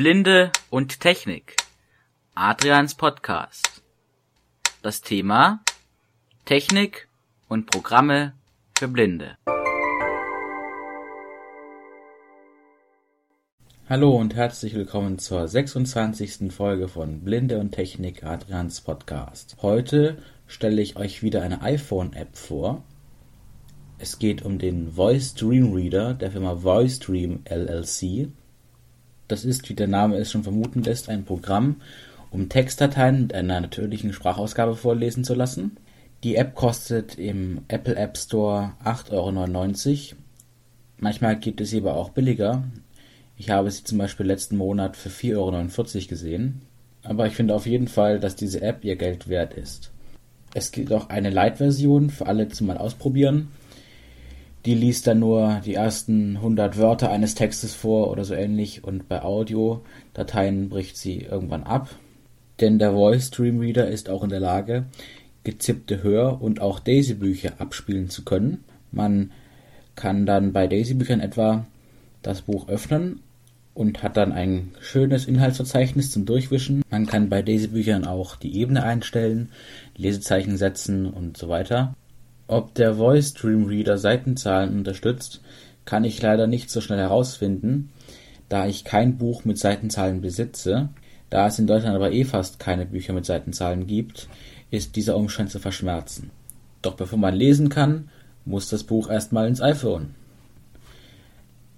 Blinde und Technik. Adrians Podcast. Das Thema Technik und Programme für Blinde. Hallo und herzlich willkommen zur 26. Folge von Blinde und Technik Adrians Podcast. Heute stelle ich euch wieder eine iPhone-App vor. Es geht um den Voice Dream Reader der Firma Voice Dream LLC. Das ist, wie der Name es schon vermuten lässt, ein Programm, um Textdateien mit einer natürlichen Sprachausgabe vorlesen zu lassen. Die App kostet im Apple App Store 8,99 Euro. Manchmal gibt es sie aber auch billiger. Ich habe sie zum Beispiel letzten Monat für 4,49 Euro gesehen. Aber ich finde auf jeden Fall, dass diese App ihr Geld wert ist. Es gibt auch eine Light-Version für alle zum Mal ausprobieren. Die liest dann nur die ersten 100 Wörter eines Textes vor oder so ähnlich und bei Audiodateien bricht sie irgendwann ab. Denn der Voice Dream Reader ist auch in der Lage, gezippte Hör- und auch Daisy-Bücher abspielen zu können. Man kann dann bei Daisy-Büchern etwa das Buch öffnen und hat dann ein schönes Inhaltsverzeichnis zum Durchwischen. Man kann bei Daisy-Büchern auch die Ebene einstellen, Lesezeichen setzen und so weiter. Ob der Voice Dream Reader Seitenzahlen unterstützt, kann ich leider nicht so schnell herausfinden, da ich kein Buch mit Seitenzahlen besitze. Da es in Deutschland aber eh fast keine Bücher mit Seitenzahlen gibt, ist dieser Umstand zu verschmerzen. Doch bevor man lesen kann, muss das Buch erstmal ins iPhone.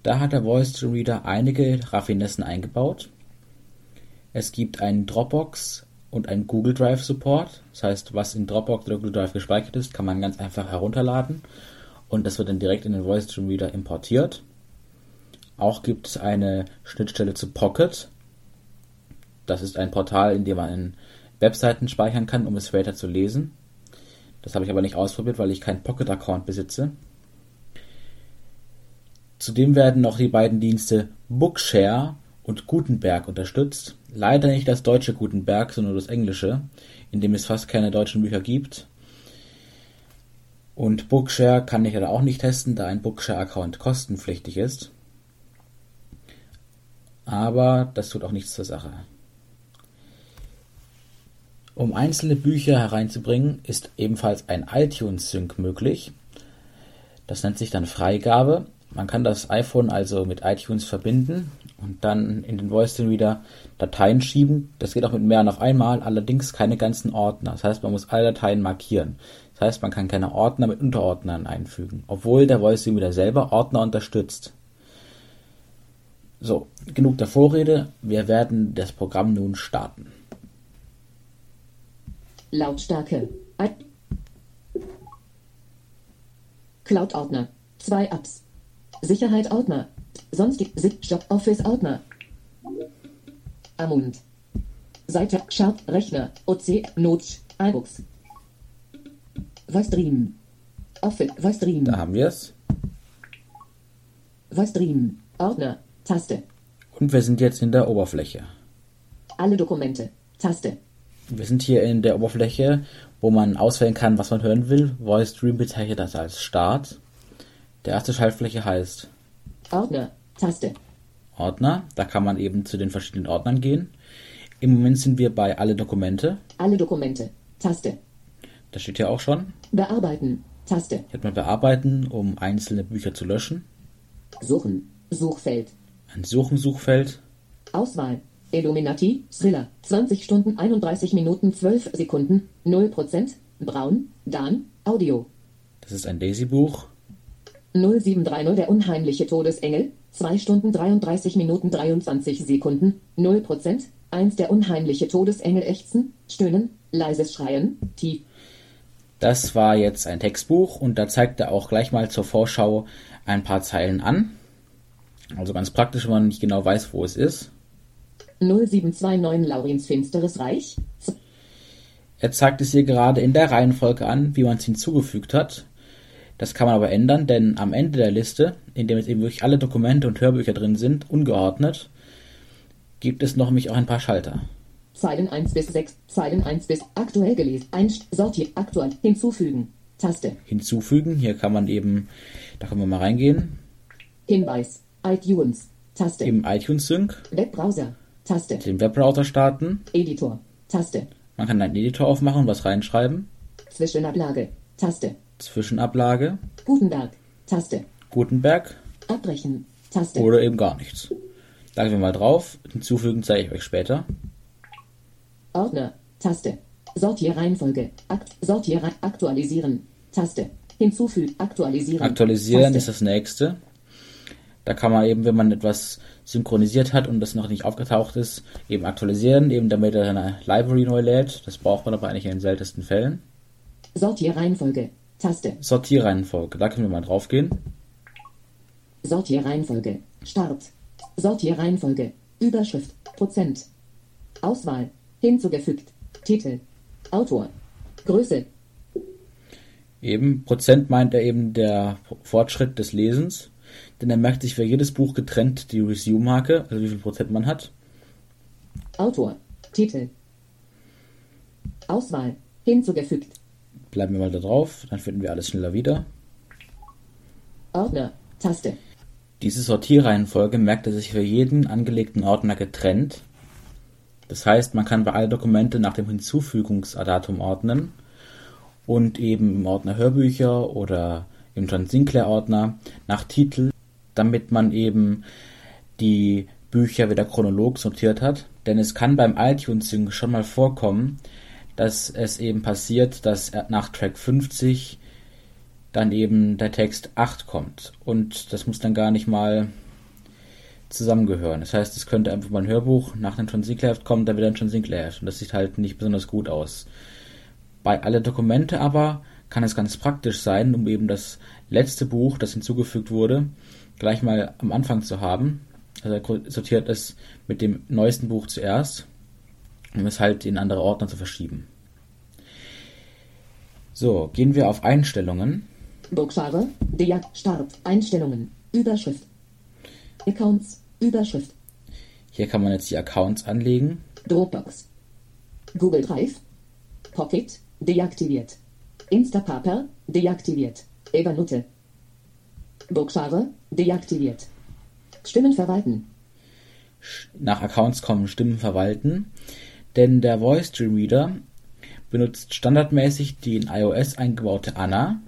Da hat der Voice Dream Reader einige Raffinessen eingebaut. Es gibt einen Dropbox und ein Google Drive Support. Das heißt, was in Dropbox oder Google Drive gespeichert ist, kann man ganz einfach herunterladen und das wird dann direkt in den Voice Stream Reader importiert. Auch gibt es eine Schnittstelle zu Pocket. Das ist ein Portal, in dem man Webseiten speichern kann, um es später zu lesen. Das habe ich aber nicht ausprobiert, weil ich keinen Pocket-Account besitze. Zudem werden noch die beiden Dienste Bookshare und Gutenberg unterstützt. Leider nicht das deutsche Gutenberg, sondern das englische, in dem es fast keine deutschen Bücher gibt. Und Bookshare kann ich leider auch nicht testen, da ein Bookshare-Account kostenpflichtig ist. Aber das tut auch nichts zur Sache. Um einzelne Bücher hereinzubringen, ist ebenfalls ein iTunes-Sync möglich. Das nennt sich dann Freigabe. Man kann das iPhone also mit iTunes verbinden und dann in den Voice Reader Dateien schieben. Das geht auch mit mehreren auf einmal, allerdings keine ganzen Ordner. Das heißt, man muss alle Dateien markieren. Das heißt, man kann keine Ordner mit Unterordnern einfügen, obwohl der Voice Reader selber Ordner unterstützt. So, genug der Vorrede. Wir werden das Programm nun starten. Lautstärke. Cloud-Ordner. Zwei Apps. Sicherheit-Ordner. Sonstig Job Office Ordner. Amund. Seite Sharp Rechner. OC Notch iBooks. Voice Dream. Office Voice Dream. Da haben wir es. Voice Dream. Ordner. Taste. Und wir sind jetzt in der Oberfläche. Alle Dokumente. Taste. Wir sind hier in der Oberfläche, wo man auswählen kann, was man hören will. Voice Dream bezeichnet das als Start. Der erste Schaltfläche heißt Ordner. Taste. Ordner. Da kann man eben zu den verschiedenen Ordnern gehen. Im Moment sind wir bei alle Dokumente. Alle Dokumente. Taste. Das steht hier auch schon. Bearbeiten. Taste. Hier hat man bearbeiten, um einzelne Bücher zu löschen. Suchen. Suchfeld. Ein Suchen-Suchfeld. Auswahl. Illuminati, Thriller, 20 Stunden 31 Minuten 12 Sekunden, 0%, Braun, Dan, Audio. Das ist ein Daisy-Buch. 0730 Der unheimliche Todesengel, 2 Stunden 33 Minuten 23 Sekunden, 0%, 1 Der unheimliche Todesengel ächzen, stöhnen, leises Schreien, tief. Das war jetzt ein Textbuch und da zeigt er auch gleich mal zur Vorschau ein paar Zeilen an. Also ganz praktisch, wenn man nicht genau weiß, wo es ist. 0729 Laurins Finsteres Reich. Er zeigt es hier gerade in der Reihenfolge an, wie man es hinzugefügt hat. Das kann man aber ändern, denn am Ende der Liste, in dem jetzt eben wirklich alle Dokumente und Hörbücher drin sind, ungeordnet, gibt es noch nämlich auch ein paar Schalter. Zeilen 1 bis 6, Zeilen 1 bis aktuell gelesen, Einst sortiert, aktuell, hinzufügen, Taste. Hinzufügen, hier kann man eben, da können wir mal reingehen. Hinweis, iTunes, Taste. Im iTunes Sync. Webbrowser, Taste. Den Webbrowser starten. Editor. Taste. Man kann einen Editor aufmachen und was reinschreiben. Zwischenablage. Taste. Zwischenablage. Gutenberg. Taste. Gutenberg. Abbrechen. Taste. Oder eben gar nichts. Da gehen wir mal drauf. Hinzufügen zeige ich euch später. Ordner. Taste. Sortierreihenfolge. Akt Sortierrei aktualisieren. Taste. Hinzufügen. Aktualisieren. Aktualisieren Taste. ist das nächste. Da kann man eben, wenn man etwas synchronisiert hat und das noch nicht aufgetaucht ist, eben aktualisieren, eben damit er seine Library neu lädt. Das braucht man aber eigentlich in den seltensten Fällen. Sortierreihenfolge. Taste. Sortierreihenfolge. Da können wir mal drauf gehen. Sortierreihenfolge. Start. Sortierreihenfolge. Überschrift. Prozent. Auswahl. Hinzugefügt. Titel. Autor. Größe. Eben Prozent meint er eben der Fortschritt des Lesens, denn er merkt sich für jedes Buch getrennt die Resume-Marke, also wie viel Prozent man hat. Autor. Titel. Auswahl. Hinzugefügt. Bleiben wir mal da drauf, dann finden wir alles schneller wieder. Ordner. Taste. Diese Sortierreihenfolge merkt er sich für jeden angelegten Ordner getrennt. Das heißt, man kann bei alle Dokumente nach dem Hinzufügungsdatum ordnen und eben im Ordner Hörbücher oder im John Sinclair Ordner nach Titel, damit man eben die Bücher wieder chronolog sortiert hat. Denn es kann beim iTunes schon mal vorkommen, dass es eben passiert, dass nach Track 50 dann eben der Text 8 kommt. Und das muss dann gar nicht mal zusammengehören. Das heißt, es könnte einfach mal ein Hörbuch nach einem John Sinclair kommen, dann wieder ein John Sinclair. Und das sieht halt nicht besonders gut aus. Bei alle Dokumente aber kann es ganz praktisch sein, um eben das letzte Buch, das hinzugefügt wurde, gleich mal am Anfang zu haben. Also er sortiert es mit dem neuesten Buch zuerst, um es halt in andere Ordner zu verschieben. So, gehen wir auf Einstellungen. Bookshare. Der Start. Einstellungen. Überschrift. Accounts. Überschrift. Hier kann man jetzt die Accounts anlegen. Dropbox. Google Drive. Pocket. Deaktiviert. Instapaper. Deaktiviert. Evernote. Bookshare. Deaktiviert. Stimmen verwalten. Nach Accounts kommen Stimmen verwalten, denn der VoiceStream Reader benutzt standardmäßig die in iOS eingebaute Anna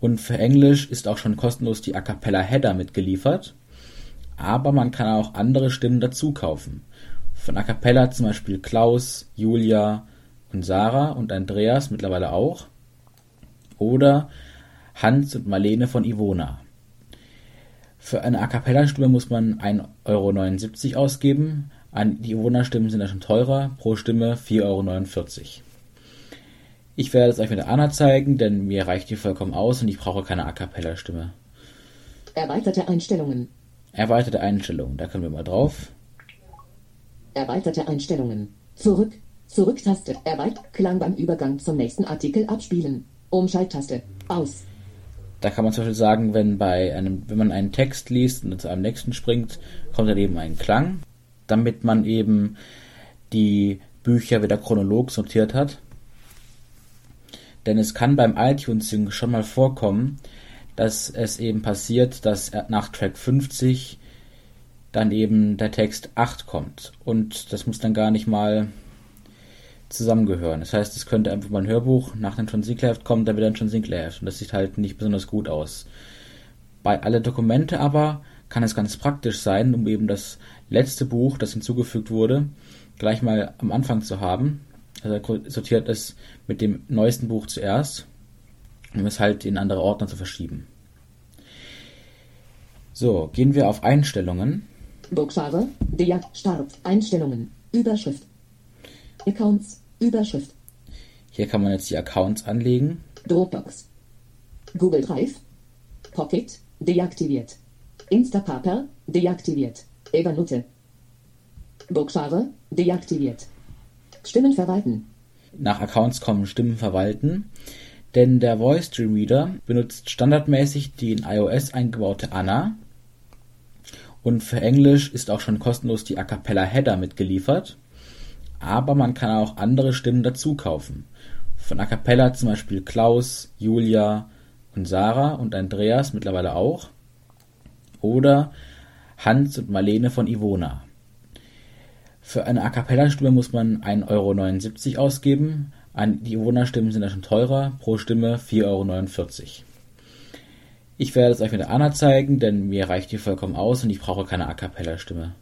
und für Englisch ist auch schon kostenlos die A Cappella Header mitgeliefert, aber man kann auch andere Stimmen dazu kaufen. Von A Cappella zum Beispiel Klaus, Julia und Sarah und Andreas mittlerweile auch oder Hans und Marlene von Ivona. Für eine A Cappella-Stimme muss man 1,79 Euro ausgeben. Die Ivona-Stimmen sind ja schon teurer, pro Stimme 4,49 Euro. Ich werde es euch mit der Anna zeigen, denn mir reicht die vollkommen aus und ich brauche keine A Cappella-Stimme. Erweiterte Einstellungen. Erweiterte Einstellungen, da können wir mal drauf. Erweiterte Einstellungen. Zurück. Zurücktaste. Erweit. Klang beim Übergang zum nächsten Artikel abspielen. Umschalttaste. Aus. Da kann man zum Beispiel sagen, wenn bei einem, wenn man einen Text liest und zu einem nächsten springt, kommt dann eben ein Klang, damit man eben die Bücher wieder chronolog sortiert hat. Denn es kann beim iTunes Sync schon mal vorkommen, dass es eben passiert, dass nach Track 50 dann eben der Text 8 kommt. Und das muss dann gar nicht mal zusammengehören. Das heißt, es könnte einfach mal ein Hörbuch nach einem John Sinclair Heft kommen, dann wieder ein John Sinclair Heft. Und das sieht halt nicht besonders gut aus. Bei alle Dokumente aber kann es ganz praktisch sein, um eben das letzte Buch, das hinzugefügt wurde, gleich mal am Anfang zu haben. Also er sortiert es mit dem neuesten Buch zuerst, um es halt in andere Ordner zu verschieben. So, gehen wir auf Einstellungen. Bookshare. Der Start. Einstellungen. Überschrift. Accounts. Überschrift. Hier kann man jetzt die Accounts anlegen. Dropbox. Google Drive. Pocket. Deaktiviert. Instapaper. Deaktiviert. Evernote. Bookshare. Deaktiviert. Stimmen verwalten. Nach Accounts kommen Stimmen verwalten, denn der VoiceStream Reader benutzt standardmäßig die in iOS eingebaute Anna und für Englisch ist auch schon kostenlos die A Cappella Header mitgeliefert, aber man kann auch andere Stimmen dazu kaufen. Von A Cappella zum Beispiel Klaus, Julia und Sarah und Andreas mittlerweile auch oder Hans und Marlene von Ivona. Für eine A Cappella-Stimme muss man 1,79 Euro ausgeben. Die Bewohnerstimmen sind da schon teurer, pro Stimme 4,49 Euro. Ich werde es euch mit der Anna zeigen, denn mir reicht die vollkommen aus und ich brauche keine A Cappella-Stimme.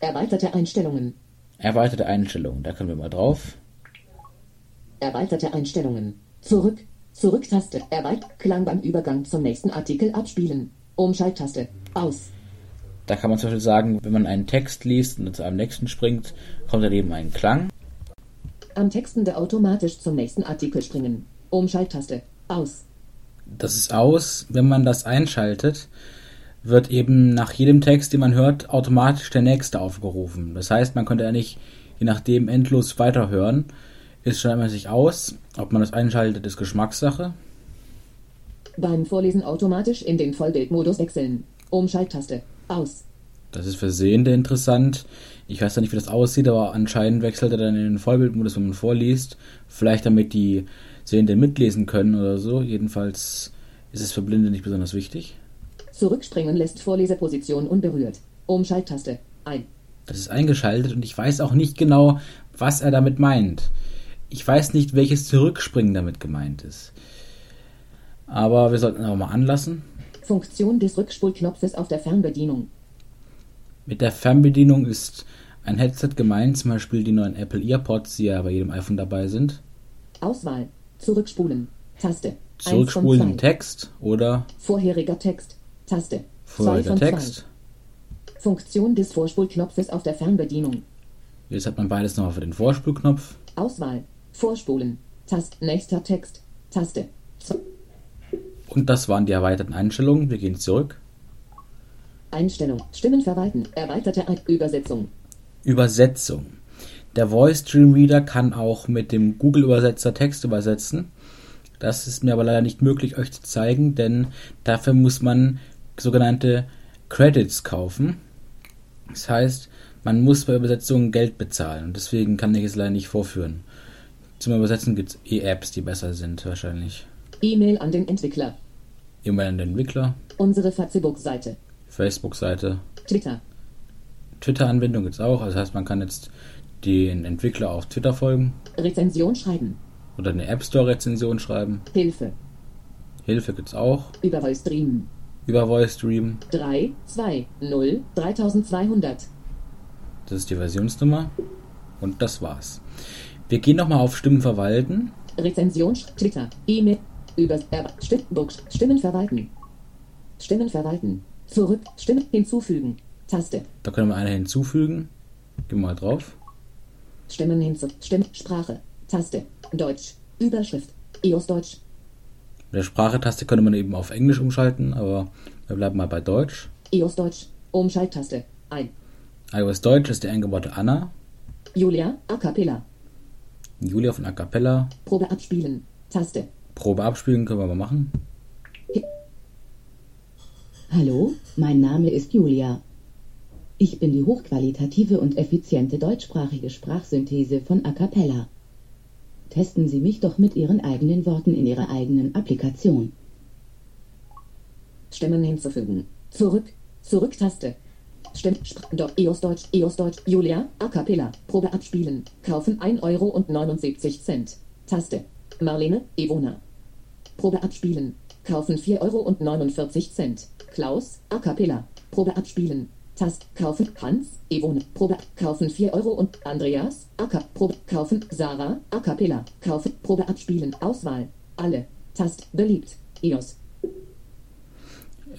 Erweiterte Einstellungen. Erweiterte Einstellungen, da können wir mal drauf. Erweiterte Einstellungen. Zurück. Zurücktaste. Erweitert. Klang beim Übergang zum nächsten Artikel abspielen. Umschalttaste. Aus. Da kann man zum Beispiel sagen, wenn man einen Text liest und zu einem nächsten springt, kommt daneben ein Klang. Am Textende automatisch zum nächsten Artikel springen. Umschalttaste. Aus. Das ist aus. Wenn man das einschaltet, wird eben nach jedem Text, den man hört, automatisch der nächste aufgerufen. Das heißt, man könnte ja nicht, je nachdem, endlos weiterhören. Ist schon einmal sich aus. Ob man das einschaltet, ist Geschmackssache. Beim Vorlesen automatisch in den Vollbildmodus wechseln. Umschalttaste. Aus. Das ist für Sehende interessant. Ich weiß ja nicht, wie das aussieht, aber anscheinend wechselt er dann in den Vollbildmodus, wenn man vorliest. Vielleicht damit die Sehenden mitlesen können oder so. Jedenfalls ist es für Blinde nicht besonders wichtig. Zurückspringen lässt Vorleseposition unberührt. Umschalttaste. Ein. Das ist eingeschaltet und ich weiß auch nicht genau, was er damit meint. Ich weiß nicht, welches Zurückspringen damit gemeint ist. Aber wir sollten aber mal anlassen. Funktion des Rückspulknopfes auf der Fernbedienung. Mit der Fernbedienung ist ein Headset gemeint, zum Beispiel die neuen Apple EarPods, die ja bei jedem iPhone dabei sind. Auswahl. Zurückspulen. Taste. Zurückspulen im Text oder vorheriger Text. Taste. Vorheriger Text. Funktion des Vorspulknopfes auf der Fernbedienung. Jetzt hat man beides nochmal für den Vorspulknopf. Auswahl. Vorspulen. Taste. Nächster Text. Taste. Und das waren die erweiterten Einstellungen. Wir gehen zurück. Einstellung. Stimmen verwalten. Erweiterte Übersetzung. Übersetzung. Der Voice Dream Reader kann auch mit dem Google Übersetzer Text übersetzen. Das ist mir aber leider nicht möglich, euch zu zeigen, denn dafür muss man sogenannte Credits kaufen. Das heißt, man muss bei Übersetzungen Geld bezahlen und deswegen kann ich es leider nicht vorführen. Zum Übersetzen gibt es E-Apps, die besser sind, wahrscheinlich. E-Mail an den Entwickler. E-Mail an den Entwickler. Unsere Facebook-Seite. Facebook-Seite. Twitter. Twitter-Anbindung gibt es auch. Also das heißt, man kann jetzt den Entwickler auf Twitter folgen. Rezension schreiben. Oder eine App Store-Rezension schreiben. Hilfe. Hilfe gibt es auch. Über Voice Dream. Über Voice Dream. 3, 2, 0, 3200. Das ist die Versionsnummer. Und das war's. Wir gehen nochmal auf Stimmen verwalten. Rezension, Twitter, E-Mail, über äh, Stimmbook, Stimmen verwalten. Stimmen verwalten. Zurück, Stimmen hinzufügen. Taste. Da können wir eine hinzufügen. Gehen wir mal drauf. Stimmen hinzu. Stimm, Sprache. Taste. Deutsch. Überschrift. EOS Deutsch. Mit der Sprache-Taste könnte man eben auf Englisch umschalten, aber wir bleiben mal bei Deutsch. EOS Deutsch. Umschalttaste. Ein. iOS Deutsch ist die eingebaute Anna. Julia, A Cappella. Julia von A Cappella. Probe abspielen. Taste. Probe abspielen können wir mal machen. Hallo, mein Name ist Julia. Ich bin die hochqualitative und effiziente deutschsprachige Sprachsynthese von A Cappella. Testen Sie mich doch mit Ihren eigenen Worten in Ihrer eigenen Applikation. Stimmen hinzufügen. Zurück. Zurück-Taste. Stimm, Do, EOS Deutsch, EOS Deutsch, Julia, A Cappella, Probe abspielen, kaufen 1 Euro und 79 Cent. Taste. Marlene, Evona. Probe abspielen, kaufen 4 Euro und 49 Cent. Klaus, A Cappella, Probe abspielen, Tast, kaufen, Hans, Evone, Probe, kaufen 4 Euro und Andreas, Acker, Probe, kaufen, Sarah, A Cappella, kaufen, Probe abspielen, Auswahl, alle, Tast, beliebt, EOS,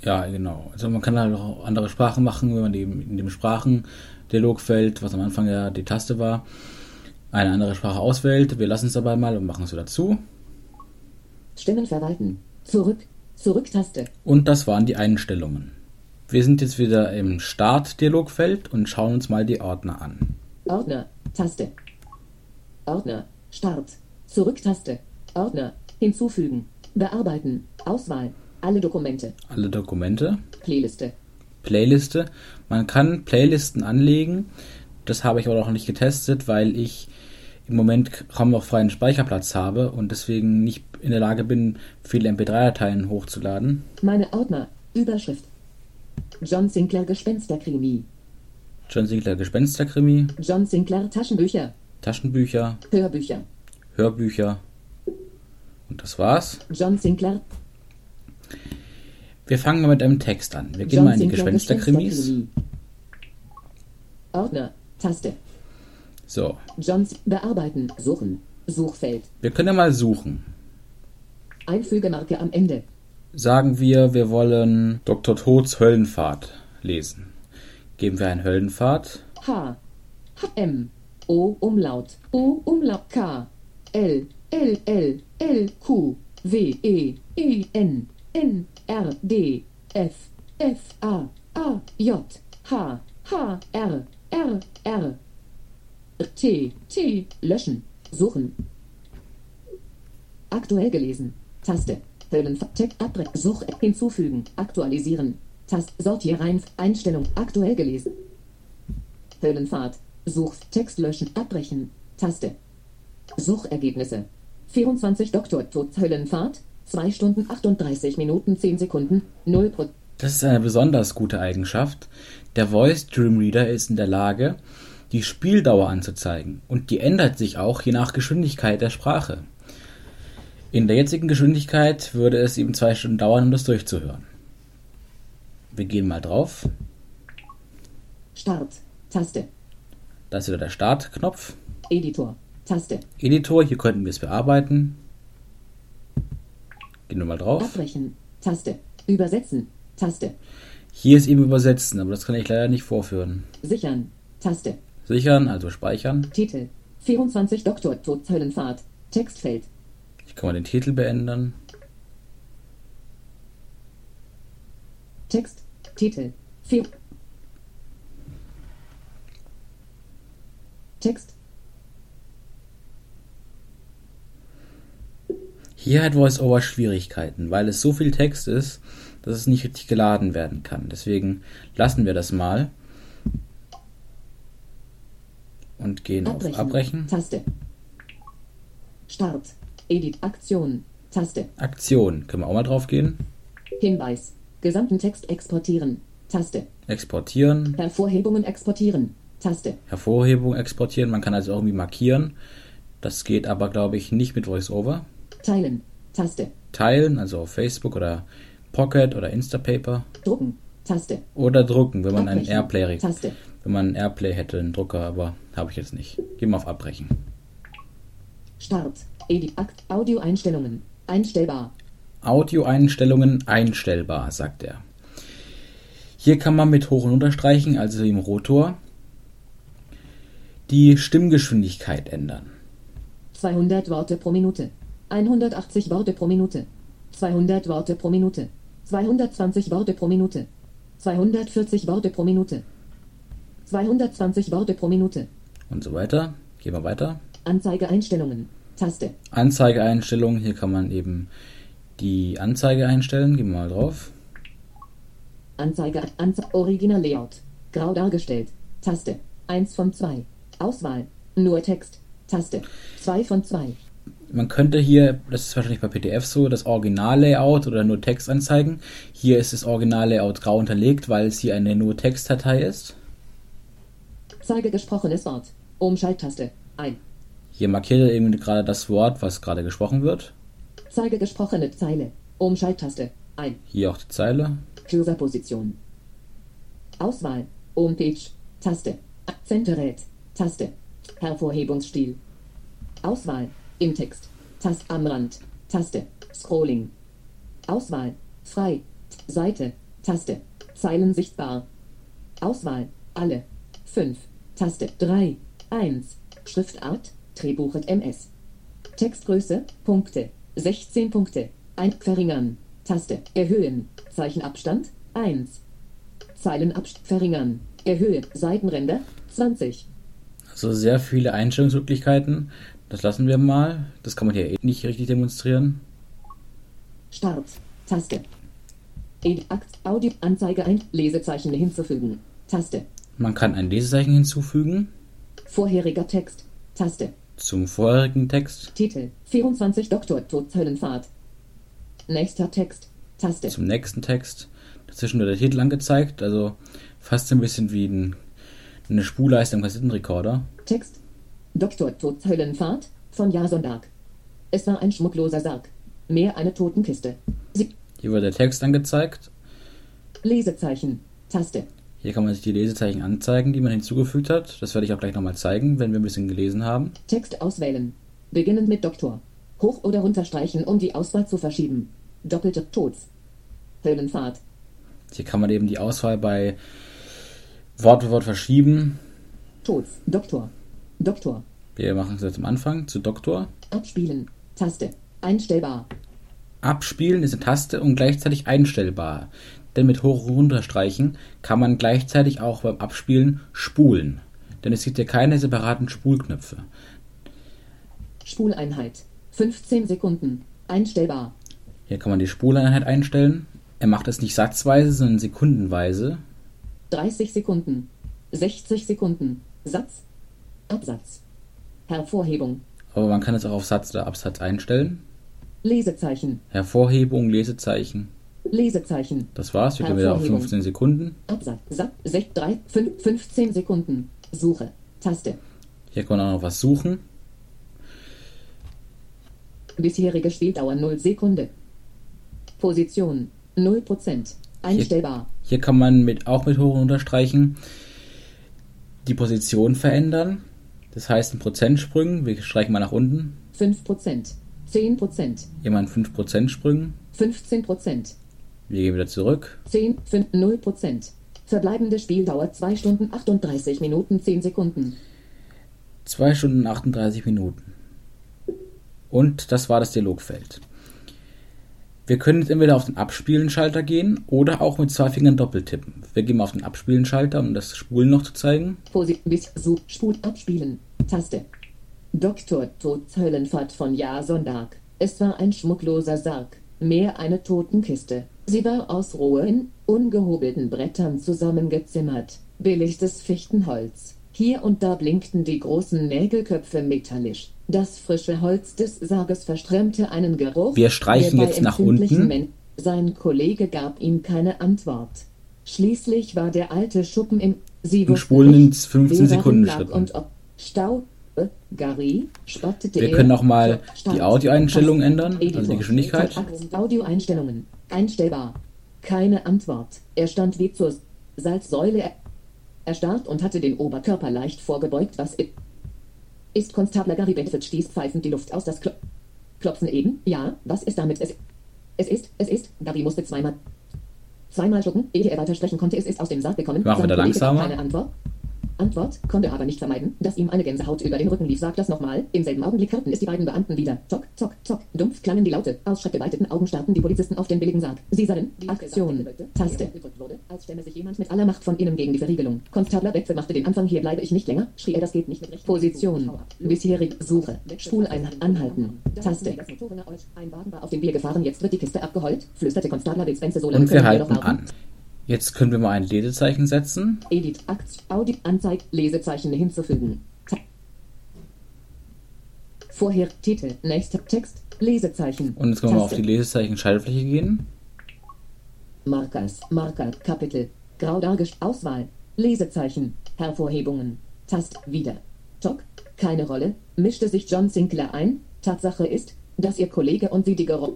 ja, genau. Also man kann halt auch andere Sprachen machen, wenn man eben in dem Sprachendialogfeld, was am Anfang ja die Taste war, eine andere Sprache auswählt. Wir lassen es dabei mal und machen es wieder zu. Stimmen verwalten. Zurück. Zurück-Taste. Und das waren die Einstellungen. Wir sind jetzt wieder im Start-Dialogfeld und schauen uns mal die Ordner an. Ordner. Taste. Ordner. Start. Zurück-Taste. Ordner. Hinzufügen. Bearbeiten. Auswahl. Alle Dokumente. Alle Dokumente. Playliste. Playliste. Man kann Playlisten anlegen. Das habe ich aber noch nicht getestet, weil ich im Moment kaum noch freien Speicherplatz habe und deswegen nicht in der Lage bin, viele MP3-Dateien hochzuladen. Meine Ordner. Überschrift. John Sinclair Gespensterkrimi. John Sinclair Gespensterkrimi, John Sinclair Taschenbücher, Taschenbücher, Hörbücher, Hörbücher. Und das war's. John Sinclair, Wir fangen mal mit einem Text an. Wir gehen John mal in die Gespensterkrimis. Gespensterkrimi. Ordner, Taste, So, Johns bearbeiten, suchen, Suchfeld, wir können ja mal suchen. Einfügemarke am Ende, Sagen wir, wir wollen Dr. Tods Höllenfahrt lesen. Geben wir ein Höllenfahrt. H, H, M, O, Umlaut, O, Umlaut, K, L, L, L, L, Q, W, E, E, N, N, R, D, F, F, A, A, J, H, H, R, R, R, T, T, löschen, suchen. Aktuell gelesen, Taste, Höllenfahrt, Text, Abbrechen, Such, hinzufügen, aktualisieren, Taste, Sortieren, Einstellung, aktuell gelesen. Höllenfahrt. Such, Text löschen, abbrechen. Taste. Suchergebnisse. 24 Doktor Tod Höllenfahrt. 2 Stunden 38 Minuten 10 Sekunden. 0 Pro Das ist eine besonders gute Eigenschaft. Der Voice Dream Reader ist in der Lage, die Spieldauer anzuzeigen und die ändert sich auch je nach Geschwindigkeit der Sprache. In der jetzigen Geschwindigkeit würde es eben zwei Stunden dauern, um das durchzuhören. Wir gehen mal drauf. Start. Taste. Da ist wieder der Startknopf. Editor. Taste. Editor, hier könnten wir es bearbeiten. Gehen wir mal drauf. Abbrechen. Taste. Übersetzen. Taste. Hier ist eben übersetzen, aber das kann ich leider nicht vorführen. Sichern. Taste. Sichern, also speichern. Titel. 24 Doktor Tod Höllenfahrt. Textfeld. Ich kann mal den Titel beenden. Text. Titel. 4. Text. Hier hat VoiceOver Schwierigkeiten, weil es so viel Text ist, dass es nicht richtig geladen werden kann. Deswegen lassen wir das mal und gehen Abbrechen. auf Abbrechen. Taste. Start. Edit. Aktion. Taste. Aktion. Können wir auch mal drauf gehen. Hinweis. Gesamten Text exportieren. Taste. Exportieren. Hervorhebungen exportieren. Taste. Hervorhebung exportieren. Man kann also irgendwie markieren. Das geht aber, glaube ich, nicht mit VoiceOver. Teilen. Taste. Teilen, also auf Facebook oder Pocket oder Instapaper. Drucken. Taste. Oder drucken, wenn man einen Abbrechen. Airplay, Taste. wenn man einen Airplay hätte, einen Drucker, aber habe ich jetzt nicht. Gehen wir auf Abbrechen. Start. Edit. Akt. Audioeinstellungen. Einstellbar. Audioeinstellungen einstellbar, sagt er. Hier kann man mit Hoch- und Unterstreichen, also im Rotor, die Stimmgeschwindigkeit ändern. 200 Worte pro Minute. 180 Worte pro Minute. 200 Worte pro Minute. 220 Worte pro Minute. 240 Worte pro Minute. 220 Worte pro Minute. Und so weiter. Gehen wir weiter. Anzeigeeinstellungen. Taste. Anzeigeeinstellungen, hier kann man eben die Anzeige einstellen. Gehen wir mal drauf. Anzeige. Anze Original Layout. Grau dargestellt. Taste. 1 von 2. Auswahl. Nur Text. Taste. 2 von 2. Man könnte hier, das ist wahrscheinlich bei PDF so, das Original-Layout oder nur Text anzeigen. Hier ist das Original-Layout grau unterlegt, weil es hier eine nur Textdatei ist. Zeige gesprochenes Wort. Umschalttaste. Ein. Hier markiert er eben gerade das Wort, was gerade gesprochen wird. Zeige gesprochene Zeile. Umschalttaste. Ein. Hier auch die Zeile. Cursor-Position. Auswahl. Homepage. Taste. Akzenterät. Taste. Hervorhebungsstil. Auswahl. Im Text. Tast am Rand. Taste. Scrolling. Auswahl. Frei. Seite. Taste. Zeilen sichtbar. Auswahl. Alle. 5. Taste. 3. 1. Schriftart. Drehbuchet MS. Textgröße. Punkte. 16 Punkte. Ein verringern. Taste. Erhöhen. Zeichenabstand. 1. Zeilenabstand verringern. Erhöhen. Seitenränder. 20. Also sehr viele Einstellungsmöglichkeiten. Das lassen wir mal. Das kann man hier eh nicht richtig demonstrieren. Start. Taste. Akt. Audio. Anzeige ein. Lesezeichen hinzufügen. Taste. Man kann ein Lesezeichen hinzufügen Vorheriger Text. Taste. zum vorherigen Text, Titel. 24 Doktor Tod Höllenfahrt. Nächster Text. Taste. zum nächsten Text. Dazwischen wird der Titel angezeigt, also fast ein bisschen wie ein Eine Spurleiste am Kassettenrekorder. Text. Dr. Todshöllenfahrt von Jason Dark. Es war ein schmuckloser Sarg. Mehr eine Totenkiste. Sie Hier wird der Text angezeigt. Lesezeichen. Taste. Hier kann man sich die Lesezeichen anzeigen, die man hinzugefügt hat. Das werde ich auch gleich nochmal zeigen, wenn wir ein bisschen gelesen haben. Text auswählen. Beginnend mit Doktor. Hoch- oder runterstreichen, um die Auswahl zu verschieben. Doppelte Tods. Höllenfahrt. Hier kann man eben die Auswahl bei Wort für Wort verschieben. Tods. Doktor. Doktor. Wir machen es jetzt am Anfang zu Doktor. Abspielen. Taste. Einstellbar. Abspielen ist eine Taste und gleichzeitig einstellbar. Denn mit Hoch- und Runterstreichen kann man gleichzeitig auch beim Abspielen spulen. Denn es gibt ja keine separaten Spulknöpfe. Spuleinheit. 15 Sekunden. Einstellbar. Hier kann man die Spuleinheit einstellen. Er macht es nicht satzweise, sondern sekundenweise. 30 Sekunden. 60 Sekunden. Satz. Absatz. Hervorhebung. Aber man kann es auch auf Satz oder Absatz einstellen. Lesezeichen. Hervorhebung, Lesezeichen. Lesezeichen. Das war's. Wir wieder auf Hervorhebung. 15 Sekunden. Absatz. Satz. 6, 3, 5, 15 Sekunden. Suche. Taste. Hier kann man auch noch was suchen. Bisherige Spieldauer 0 Sekunde. Position 0%. Einstellbar. Hier kann man mit, auch mit Hoch- und Unterstreichen die Position verändern. Das heißt in Prozentsprüngen. Wir streichen mal nach unten. 5%. 10%. Hier mal in 5% Sprüngen. 15%. Wir gehen wieder zurück. 10, 5, 0%. Verbleibende Spieldauer 2 Stunden 38 Minuten 10 Sekunden. 2 Stunden 38 Minuten. Und das war das Dialogfeld. Wir können jetzt entweder auf den Abspielen-Schalter gehen oder auch mit zwei Fingern doppeltippen. Wir gehen mal auf den Abspielen-Schalter, um das Spulen noch zu zeigen. Bis Such Spul abspielen. Taste. Doktor Tods Höllenfahrt von Jason Dark. Es war ein schmuckloser Sarg. Mehr eine Totenkiste. Sie war aus rohen, ungehobelten Brettern zusammengezimmert. Billigstes Fichtenholz. Hier und da blinkten die großen Nägelköpfe metallisch. Das frische Holz des Sarges verströmte einen Geruch. Wir streichen jetzt nach unten. Men Sein Kollege gab ihm keine Antwort. Schließlich war der alte Schuppen im Sie Und spulen in nicht, 15 wer Sekunden Schritten. Und ob Stau, äh, Gary, spottete Wir können auch mal die Audioeinstellungen ändern, also die Geschwindigkeit. Audioeinstellungen. Einstellbar. Keine Antwort. Er stand wie zur Salzsäule er- erstarrt und hatte den Oberkörper leicht vorgebeugt. Was ist Konstabler Gary Bedford stieß pfeifend die Luft aus. Das Klo Klopfen eben? Ja, was ist damit? Es, es ist, es ist, Gary musste zweimal zweimal schlucken, ehe er weiter sprechen konnte. Es ist aus dem Sarg gekommen. Machen wir da langsamer? Keine Antwort. Antwort, konnte aber nicht vermeiden, dass ihm eine Gänsehaut über den Rücken lief. Sag das nochmal. Im selben Augenblick hörten es die beiden Beamten wieder. Zock, zock, zock. Dumpf klangen die Laute. Aus schreckgeweiteten Augen starrten die Polizisten auf den billigen Sarg. Sie sahen Aktion. Taste. Als stemme sich jemand mit aller Macht von innen gegen die Verriegelung. Konstabler Beckford machte den Anfang. Hier bleibe ich nicht länger. Schrie er, das geht nicht mit Recht. Position. Bisherig Suche. Spul ein, anhalten. Taste. Ein Wagen war auf dem Bier gefahren. Jetzt wird die Kiste abgeheult. Flüsterte Konstabler Witz Wenzel so lange Und wir halten an. Jetzt können wir mal ein Lesezeichen setzen. Edit, Akt, Audit, Anzeig, Lesezeichen hinzufügen. Vorher Titel, nächster Text, Lesezeichen. Und jetzt können wir auf Taste. die Lesezeichen-Schaltfläche gehen. Markers, Marker, Kapitel, grau dargestellt, Auswahl, Lesezeichen, Hervorhebungen, Tast, wieder. Tock, keine Rolle, mischte sich John Sinclair ein. Tatsache ist, dass ihr Kollege und sie die Geräusche.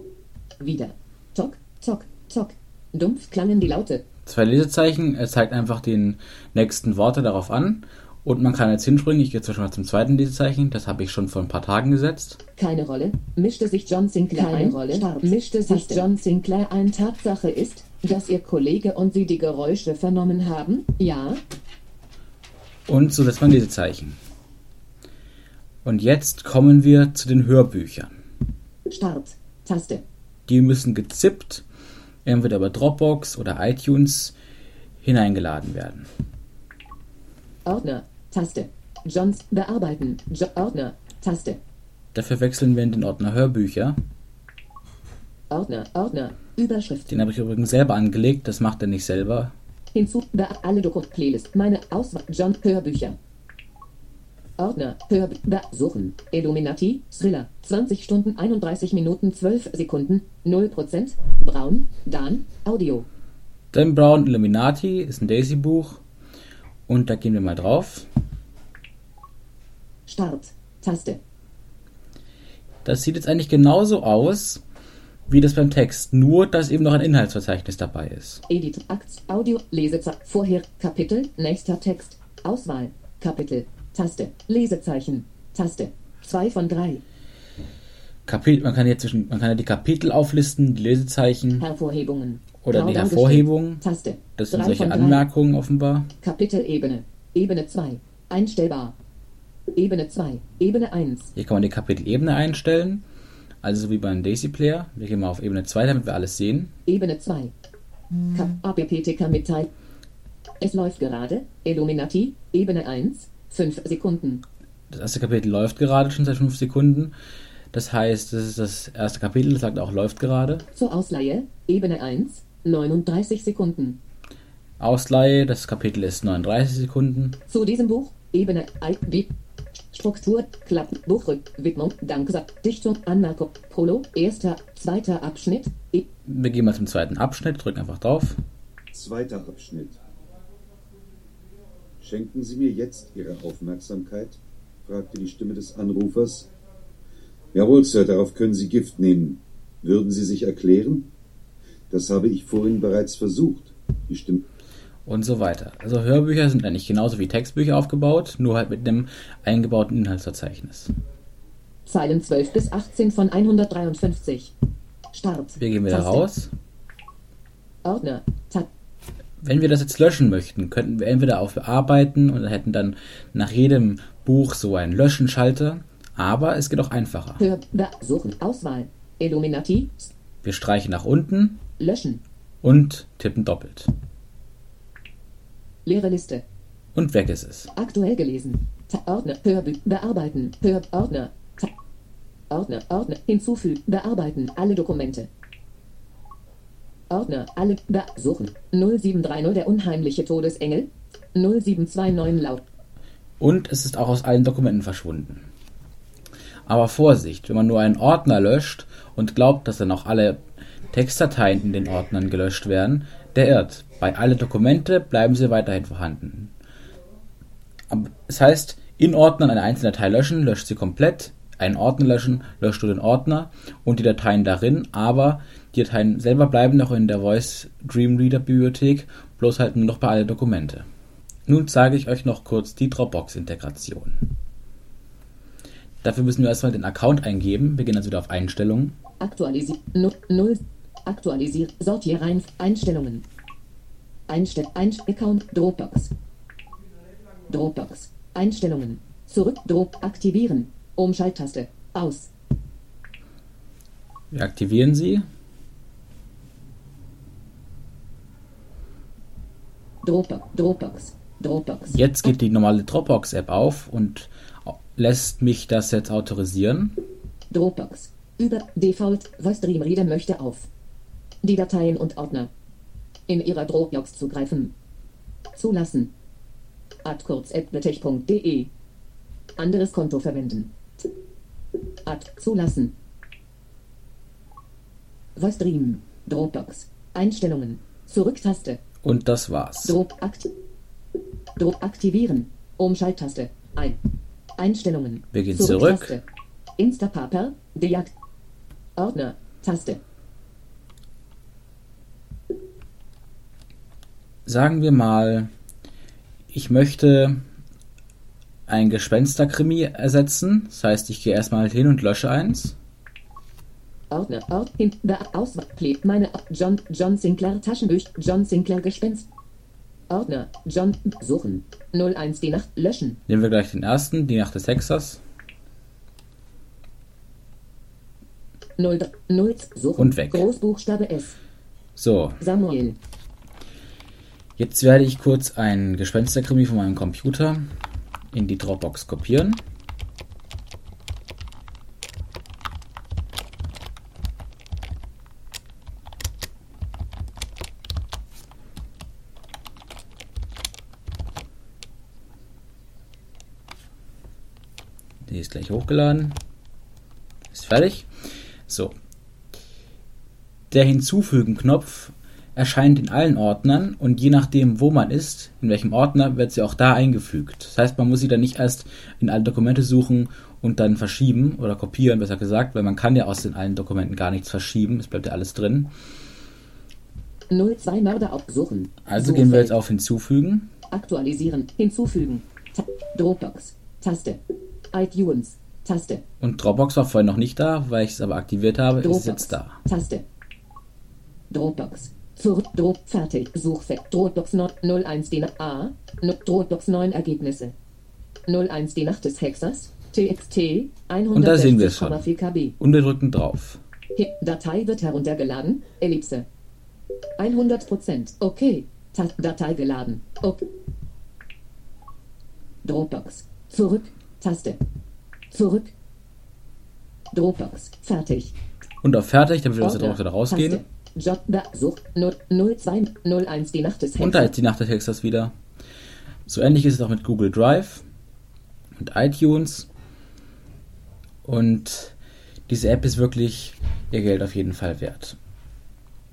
Wieder. Tock, tock, tock. Dumpf klangen die Laute. Zwei Lesezeichen. Er zeigt einfach den nächsten Worte darauf an. Und man kann jetzt hinspringen. Ich gehe zum Beispiel mal zum zweiten Lesezeichen. Das habe ich schon vor ein paar Tagen gesetzt. Keine Rolle. Mischte sich John Sinclair Keine ein. Rolle. Mischte sich. John Sinclair ein. Tatsache ist, dass ihr Kollege und sie die Geräusche vernommen haben. Ja. Und so setzt man Lesezeichen. Und jetzt kommen wir zu den Hörbüchern. Start. Taste. Die müssen gezippt, entweder über Dropbox oder iTunes hineingeladen werden. Ordner. Taste. Johns. Bearbeiten. Jo Ordner. Taste. Dafür wechseln wir in den Ordner Hörbücher. Ordner. Ordner. Überschrift. Den habe ich übrigens selber angelegt, das macht er nicht selber. Hinzu. Alle Dokumente. Playlist. Meine Auswahl. John. Hörbücher. Ordner. Hörbücher. Suchen. Illuminati. Thriller. 20 Stunden 31 Minuten 12 Sekunden. 0%. Braun. Dan. Audio. Dan Brown Illuminati ist ein Daisy-Buch. Und da gehen wir mal drauf. Start. Taste. Das sieht jetzt eigentlich genauso aus wie das beim Text, nur dass eben noch ein Inhaltsverzeichnis dabei ist. Edit. Akt. Audio. Lesezeichen. Vorher. Kapitel. Nächster Text. Auswahl. Kapitel. Taste. Lesezeichen. Taste. 2 von 3. Kapitel, man kann jetzt zwischen, man kann ja die Kapitel auflisten, die Lesezeichen Hervorhebungen. oder Grau die. Hervorhebungen. Taste. Das sind Drei solche. Anmerkungen offenbar. Kapitelebene. Ebene 2. Einstellbar. Ebene 2. Ebene 1. Hier kann man die Kapitelebene einstellen. Also so wie beim Daisy Player. Wir gehen mal auf Ebene 2, damit wir alles sehen. Ebene 2. Kap APPTK Mitteil. Es läuft gerade. Illuminati. Ebene 1. 5 Sekunden. Das erste Kapitel läuft gerade schon seit 5 Sekunden. Das heißt, das ist das erste Kapitel, das sagt auch läuft gerade. Zur Ausleihe. Ebene 1. 39 Sekunden. Ausleihe, das Kapitel ist 39 Sekunden. Zu diesem Buch. Ebene I, B. Struktur. Klappen. Buchrück. Widmung. Danksatz. Dichtung. Anmerkung. Prolog. Erster. Zweiter Abschnitt. E Wir gehen mal zum zweiten Abschnitt, drücken einfach drauf. Zweiter Abschnitt. Schenken Sie mir jetzt Ihre Aufmerksamkeit? fragte die Stimme des Anrufers. Jawohl, Sir, darauf können Sie Gift nehmen. Würden Sie sich erklären? Das habe ich vorhin bereits versucht. Die Stimme. Und so weiter. Also Hörbücher sind eigentlich genauso wie Textbücher aufgebaut, nur halt mit einem eingebauten Inhaltsverzeichnis. Zeilen 12 bis 18 von 153. Start. Wir gehen wieder Taste. raus. Ordner. Tab. Wenn wir das jetzt löschen möchten, könnten wir entweder auf Bearbeiten und hätten dann nach jedem Buch so einen Löschen-Schalter, aber es geht auch einfacher. Hör. Be suchen. Auswahl. Illuminati. Wir streichen nach unten Löschen. und tippen doppelt. Leere Liste. Und weg ist es. Aktuell gelesen. Ordner. Hörbü. Bearbeiten. Hör. Ordner. Ordner. Ordner. Hinzufügen. Bearbeiten. Alle Dokumente. Ordner. Alle. Be suchen. 0730 der unheimliche Todesengel. 0729 laut. Und es ist auch aus allen Dokumenten verschwunden. Aber Vorsicht, wenn man nur einen Ordner löscht und glaubt, dass dann auch alle Textdateien in den Ordnern gelöscht werden, der irrt. Bei alle Dokumente bleiben sie weiterhin vorhanden. Es heißt, in Ordnern eine einzelne Datei löschen, löscht sie komplett, einen Ordner löschen, löscht du den Ordner und die Dateien darin, aber die Dateien selber bleiben noch in der Voice Dream Reader Bibliothek, bloß halt nur noch bei alle Dokumente. Nun zeige ich euch noch kurz die Dropbox-Integration. Dafür müssen wir erstmal den Account eingeben. Wir gehen also wieder auf Einstellungen. Aktualisieren. 0. 0. Aktualisieren. Sortieren. Einstellungen. Einstell. Einst Account. Dropbox. Dropbox. Einstellungen. Zurück. Drop. Aktivieren. Umschalttaste. Aus. Wir aktivieren sie. Dropbox. Dropbox. Dropbox. Jetzt geht die normale Dropbox-App auf und lässt mich das jetzt autorisieren. Dropbox. Über Default. Voice Dream Reader möchte auf. Die Dateien und Ordner. In ihrer Dropbox zugreifen. Zulassen. Ad kurz.betech.de. Anderes Konto verwenden. Ad zulassen. Voice Dream. Dropbox. Einstellungen. Zurücktaste. Und das war's. Drop akt Drop aktivieren. Umschalttaste. Ein. Einstellungen. Wir gehen Zurücktaste. Instapaper. Deakt. Ordner. Taste. Sagen wir mal, ich möchte ein Gespensterkrimi ersetzen. Das heißt, ich gehe erstmal hin und lösche eins. Ordner. Ort. Hin. Be Auswahl. Meine. John. John Sinclair Taschenbücher. John Sinclair Gespenst. Ordner. John. Suchen. 01 die Nacht. Löschen. Nehmen wir gleich den ersten, die Nacht des Hexers. 0. 0. Suchen. Und weg. Großbuchstabe S. So, Samuel. jetzt werde ich kurz ein Gespensterkrimi von meinem Computer in die Dropbox kopieren. Die ist gleich hochgeladen. Ist fertig. So. Der Hinzufügen-Knopf erscheint in allen Ordnern und je nachdem, wo man ist, in welchem Ordner, wird sie auch da eingefügt. Das heißt, man muss sie dann nicht erst in alle Dokumente suchen und dann verschieben oder kopieren, besser gesagt, weil man kann ja aus den allen Dokumenten gar nichts verschieben, es bleibt ja alles drin. 02 Mörder aufsuchen. Also gehen wir jetzt auf Hinzufügen. Aktualisieren. Hinzufügen. Ta Dropbox. Taste. iTunes. Taste. Und Dropbox war vorhin noch nicht da, weil ich es aber aktiviert habe, ist Dropbox. jetzt da. Taste. Dropbox. Zurück. Drop. Fertig. Suchfeld. Dropbox 9, 01 die. A. Dropbox 9 Ergebnisse. 01 die Nacht des Hexers. TXT. Und da sehen wir es schon. 160,4 KB. Und wir drücken drauf. Datei wird heruntergeladen. Ellipse. 100%. Okay. Datei geladen. Okay. Dropbox. Zurück. Taste. Zurück. Dropbox. Fertig. Und auf Fertig, damit wir aus der. Dropbox wieder rausgehen. Taste. Job. Such. 02 01 die Nacht des Und da ist die Nacht des Hexers wieder. So ähnlich ist es auch mit Google Drive und iTunes. Und diese App ist wirklich ihr Geld auf jeden Fall wert.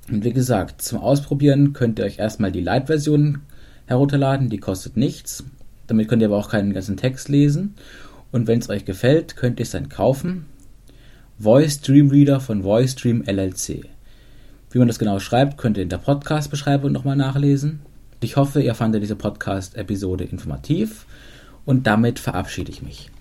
Und wie gesagt, zum Ausprobieren könnt ihr euch erstmal die Light-Version herunterladen, die kostet nichts. Damit könnt ihr aber auch keinen ganzen Text lesen. Und wenn es euch gefällt, könnt ihr es dann kaufen. Voice Dream Reader von Voice Dream LLC. Wie man das genau schreibt, könnt ihr in der Podcast-Beschreibung nochmal nachlesen. Ich hoffe, ihr fandet diese Podcast-Episode informativ und damit verabschiede ich mich.